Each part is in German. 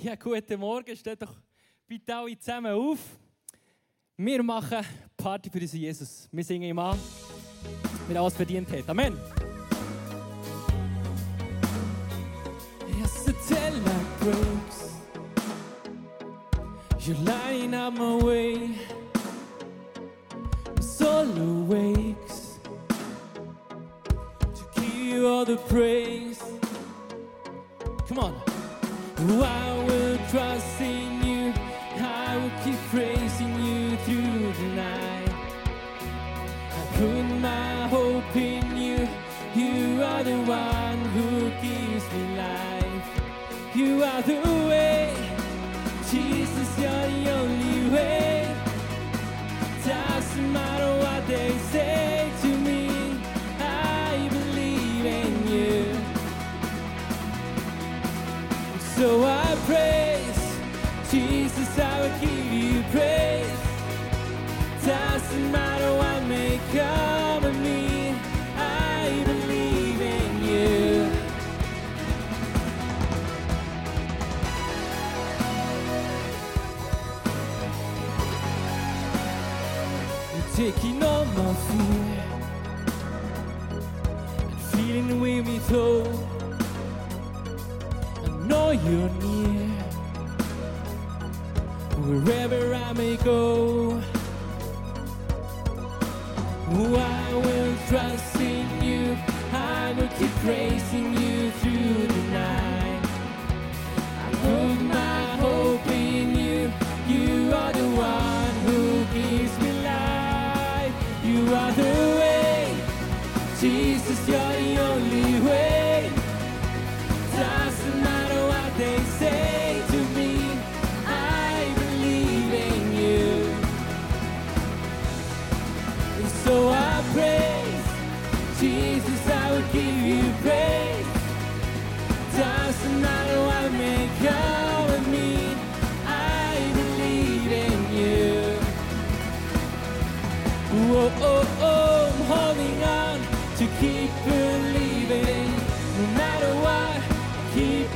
Ja, guten Morgen. Steht doch bitte alle zusammen auf. Wir machen Party für unseren Jesus. Wir singen ihm an, wer alles verdient hat. Amen. Yes, it's like breaks. You're lying on my way. My soul awakes. To give you all the praise. Come on. I will trust in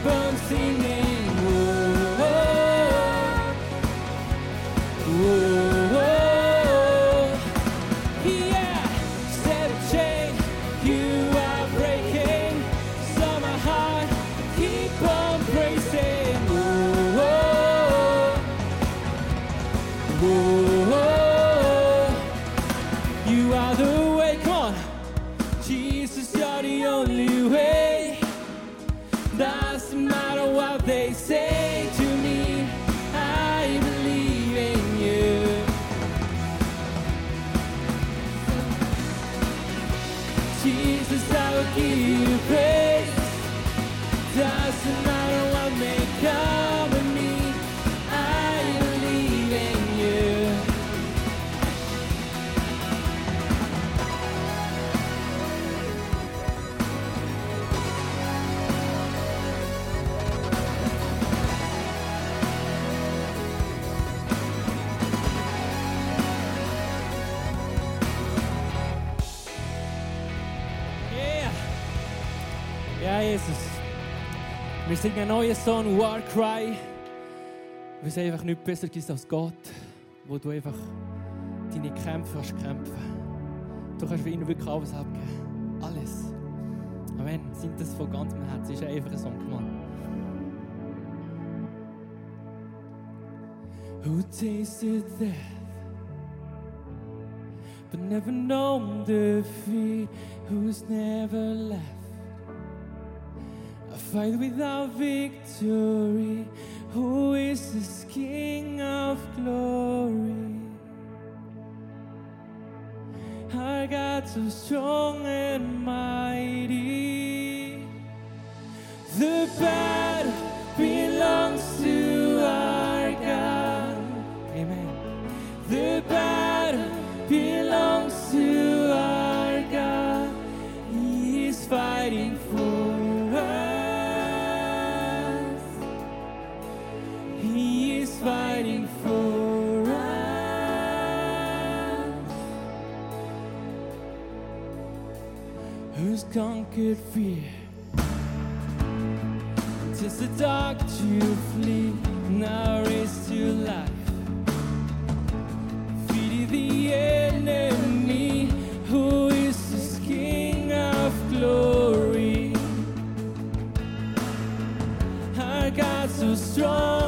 burns in me. singen einen neuen Song, Warcry. Weil es einfach nicht besser ist als Gott, wo du einfach deine Kämpfe hast kämpfen. Du kannst für ihn wirklich alles abgeben. Alles. Amen. Sind das von ganzem Herzen. Es ist einfach ein Song Mann. Who tasted death? but never known defeat, who's never left. fight without victory. Who is this King of glory? Our God so strong and mighty. The battle. conquered fear. Tis the dark to flee, now race to life. Feed the enemy who is this king of glory. Our God so strong.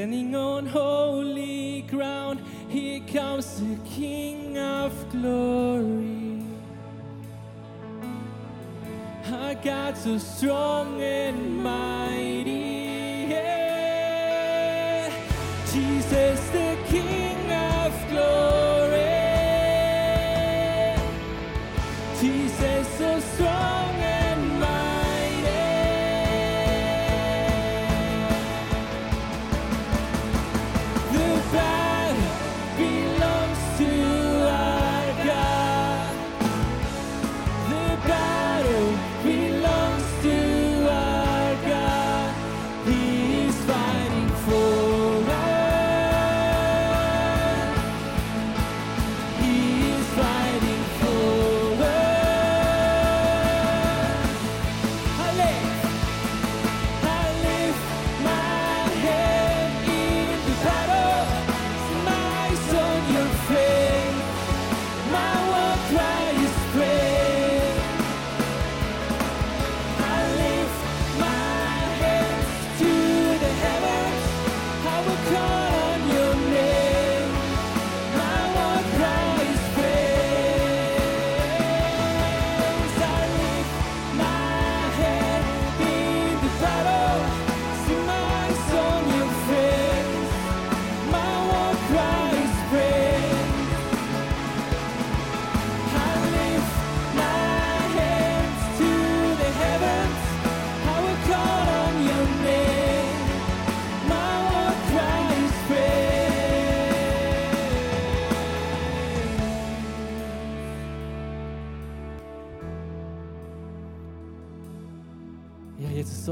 Standing on holy ground. Here comes the King of glory. Our God so strong and mighty.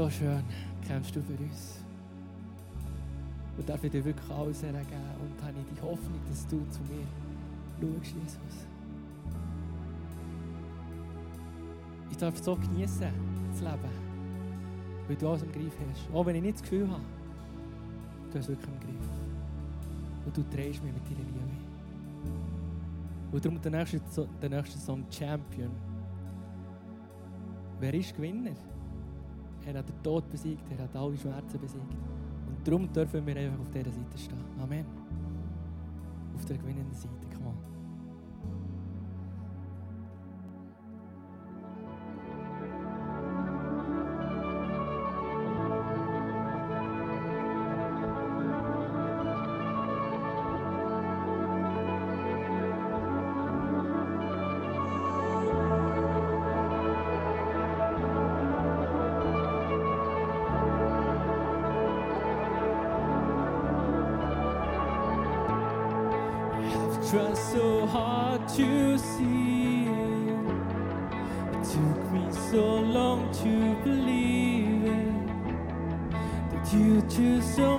Schön. Kämpfst du für uns? Und darf ich dir wirklich alles hergeben und habe ich die Hoffnung, dass du zu mir schaust, Jesus. Ich darf so genießen, das Leben, weil du alles im Griff hast. Auch wenn ich nicht das Gefühl habe, du hast wirklich im Griff. Und du drehst mich mit deiner Liebe. Und darum der nächste, der nächste Song Champion. Wer ist Gewinner? Er hat den Tod besiegt, er hat alle Schmerzen besiegt. Und darum dürfen wir einfach auf dieser Seite stehen. Amen. Auf der gewinnenden Seite, come on. try so hard to see it. It took me so long to believe it that you do so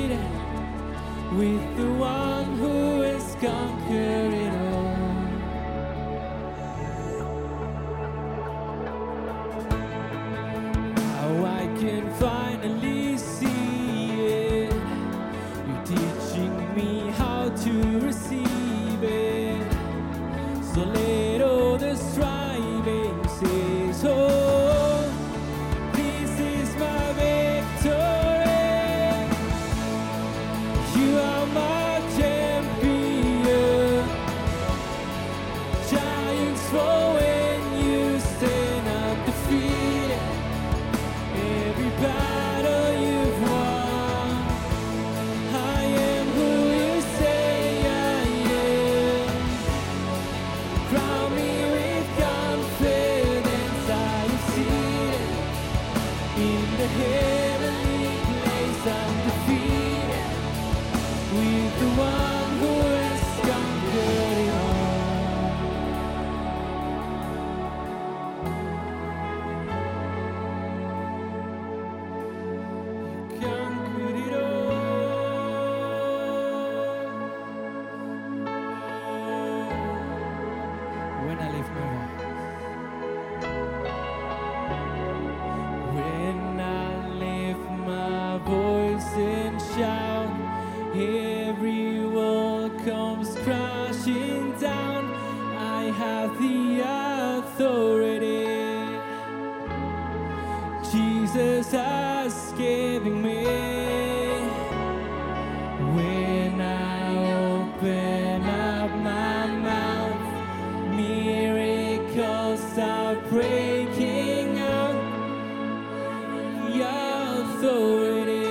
authority.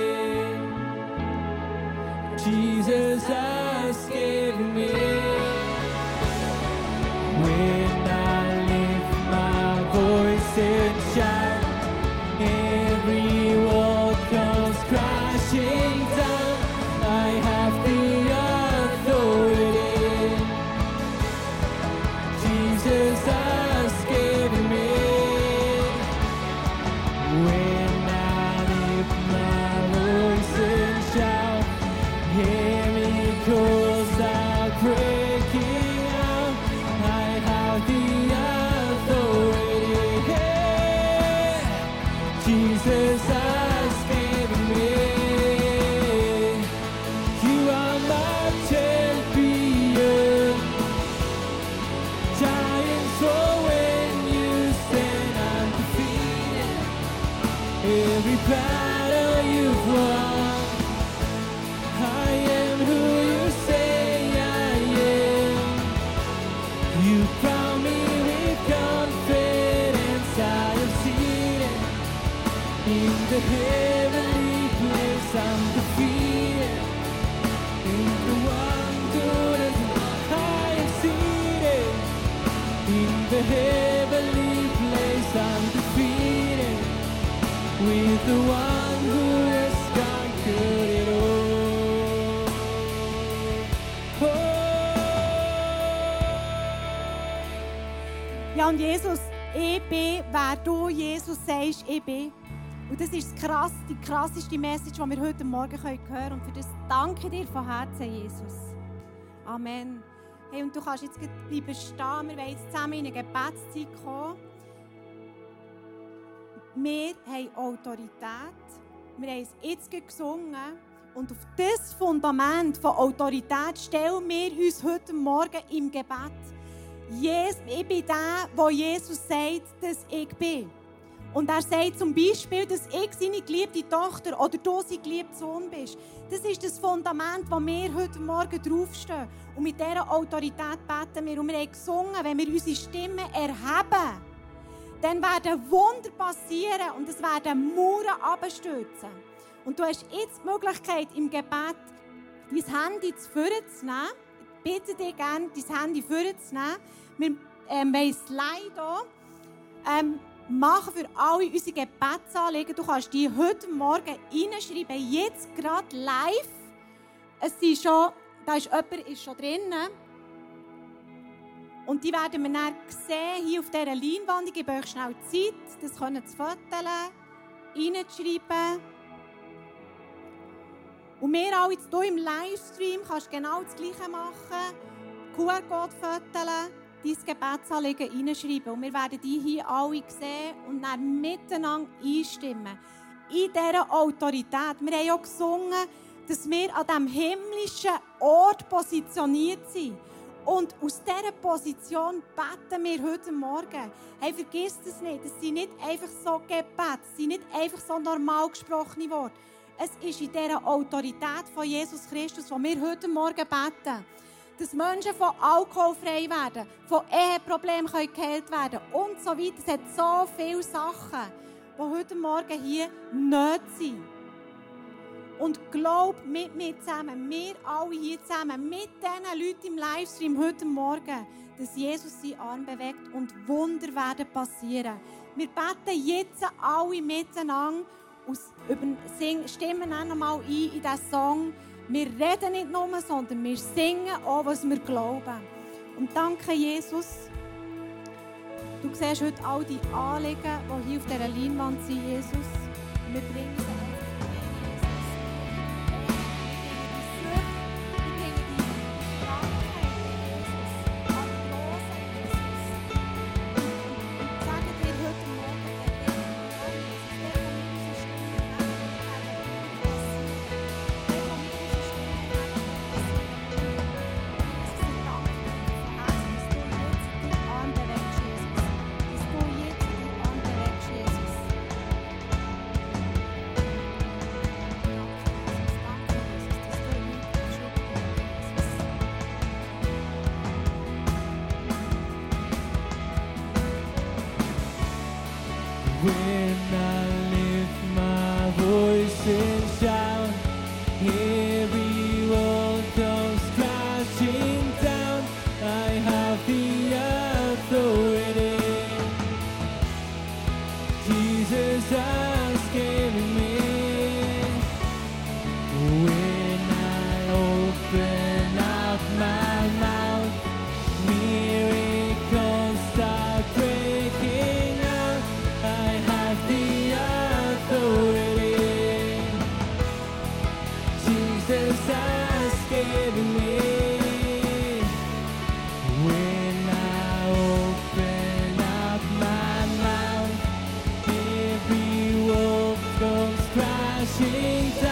Jesus, I Ja, und Jesus, ich bin, wer du, Jesus, sagst, ich bin. Und das ist krass, die krasseste Message, die wir heute Morgen hören können. Und für das danke dir von Herzen, Jesus. Amen. Hey, und du kannst jetzt bleiben stehen. Wir wollen jetzt zusammen in eine Gebetszeit kommen. Wir haben Autorität. Wir haben es jetzt gesungen. Und auf das Fundament von Autorität stellen wir uns heute Morgen im Gebet. Jesus, ich bin der, wo Jesus sagt, dass ich bin. Und er sagt zum Beispiel, dass ich seine geliebte Tochter oder du sein geliebter Sohn bist. Das ist das Fundament, wo wir heute Morgen draufstehen. Und mit dieser Autorität beten wir. Und wir haben gesungen, wenn wir unsere Stimme erheben, dann werden Wunder passieren und es werden Mauern abstürzen. Und du hast jetzt die Möglichkeit, im Gebet dein Handy zu nehmen. Ich bitte dich gerne, dein Handy zu nehmen. Wir ähm, haben ein Slide hier. Ähm, machen für alle unsere Gebetsanliegen. Du kannst die heute Morgen reinschreiben, jetzt gerade live. Es sind schon, da ist jemand ist schon drinnen. Und die werden wir dann sehen, hier auf dieser Leinwand. Ich gebe euch schnell Zeit, das zu fotografieren, reinzuschreiben. Und wir alle hier im Livestream kannst genau das Gleiche machen. QR-Code fotografieren dein Gebetsanliegen reinschreiben. Und wir werden die hier alle sehen und dann miteinander einstimmen. In dieser Autorität. Wir haben auch gesungen, dass wir an diesem himmlischen Ort positioniert sind. Und aus dieser Position beten wir heute Morgen. Hey, vergiss das nicht. Es sind nicht einfach so Gebete, es sind nicht einfach so normal gesprochene Worte. Es ist in dieser Autorität von Jesus Christus, wo wir heute Morgen beten dass Menschen von Alkohol frei werden, von Eheproblemen geheilt werden und so weiter. Es hat so viele Sachen, die heute Morgen hier nicht sind. Und glaub mit mir zusammen, wir alle hier zusammen, mit diesen Leuten im Livestream heute Morgen, dass Jesus seinen Arm bewegt und Wunder werden passieren. Wir beten jetzt alle miteinander, sing, stimmen auch nochmal ein in diesen Song. Wir reden nicht nur, sondern wir singen auch, was wir glauben. Und danke, Jesus. Du siehst heute all die Anliegen, die hier auf dieser Leinwand sind, Jesus. wir bringen sie will. 心在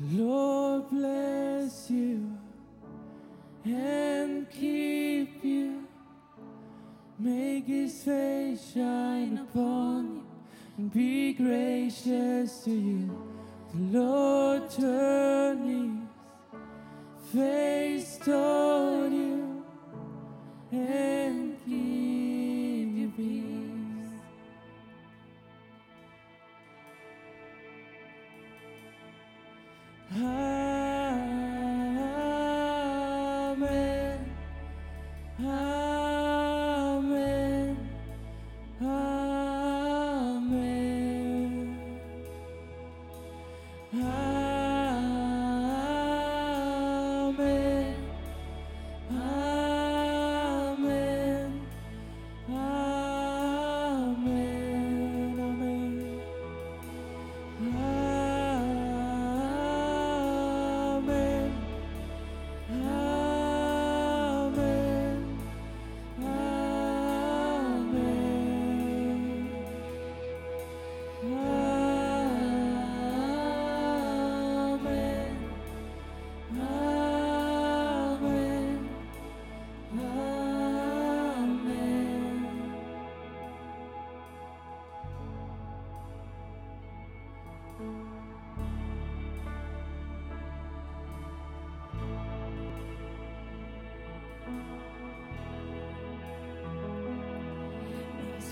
The Lord bless you and keep you. Make his face shine upon you and be gracious to you. The Lord turn his face toward you and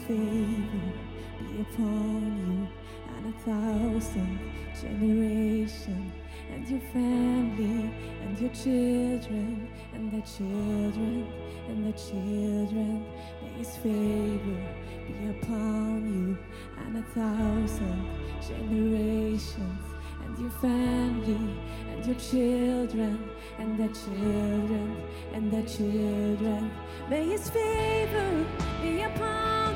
favor be upon you and a thousand generations, and your family, and your children, and their children, and their children. May his favor be upon you and a thousand generations, and your family, and your children, and their children, and their children. May his favor be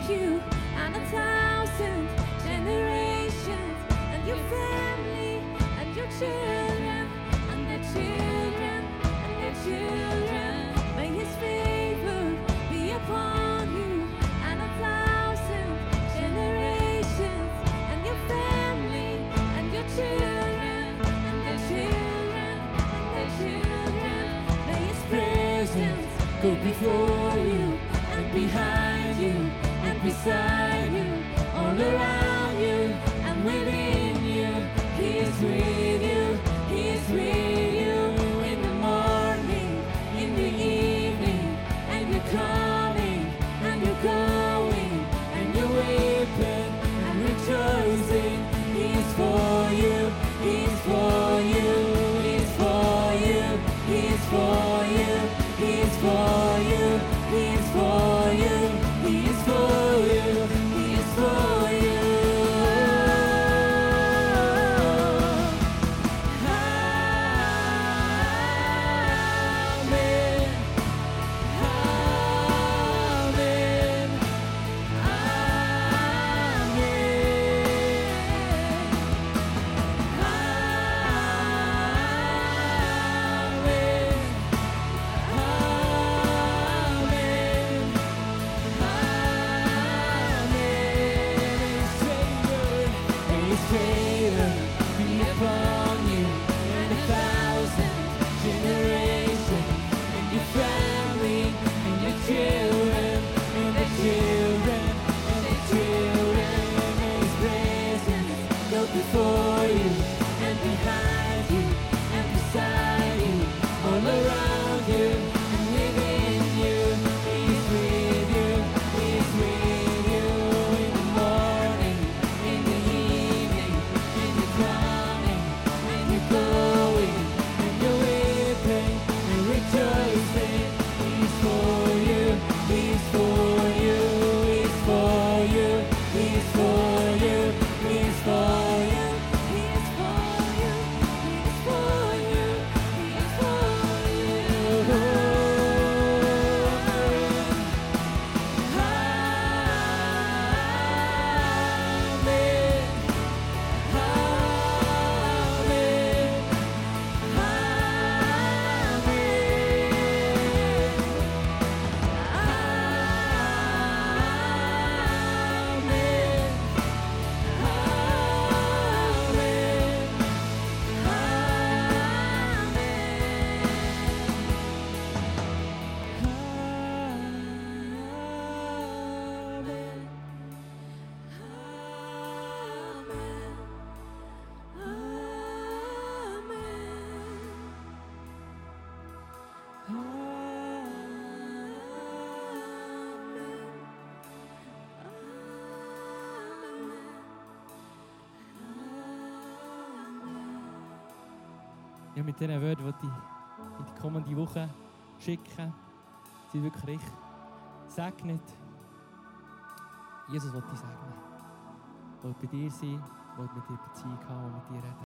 you and a thousand generations, and your family, and your children, and their children, Ja, mit diesen Worten will ich in die kommende Woche schicken. Sind wirklich segnet. Jesus will dich segnen. Will bei dir sein, will mit dir Beziehung haben und mit dir reden.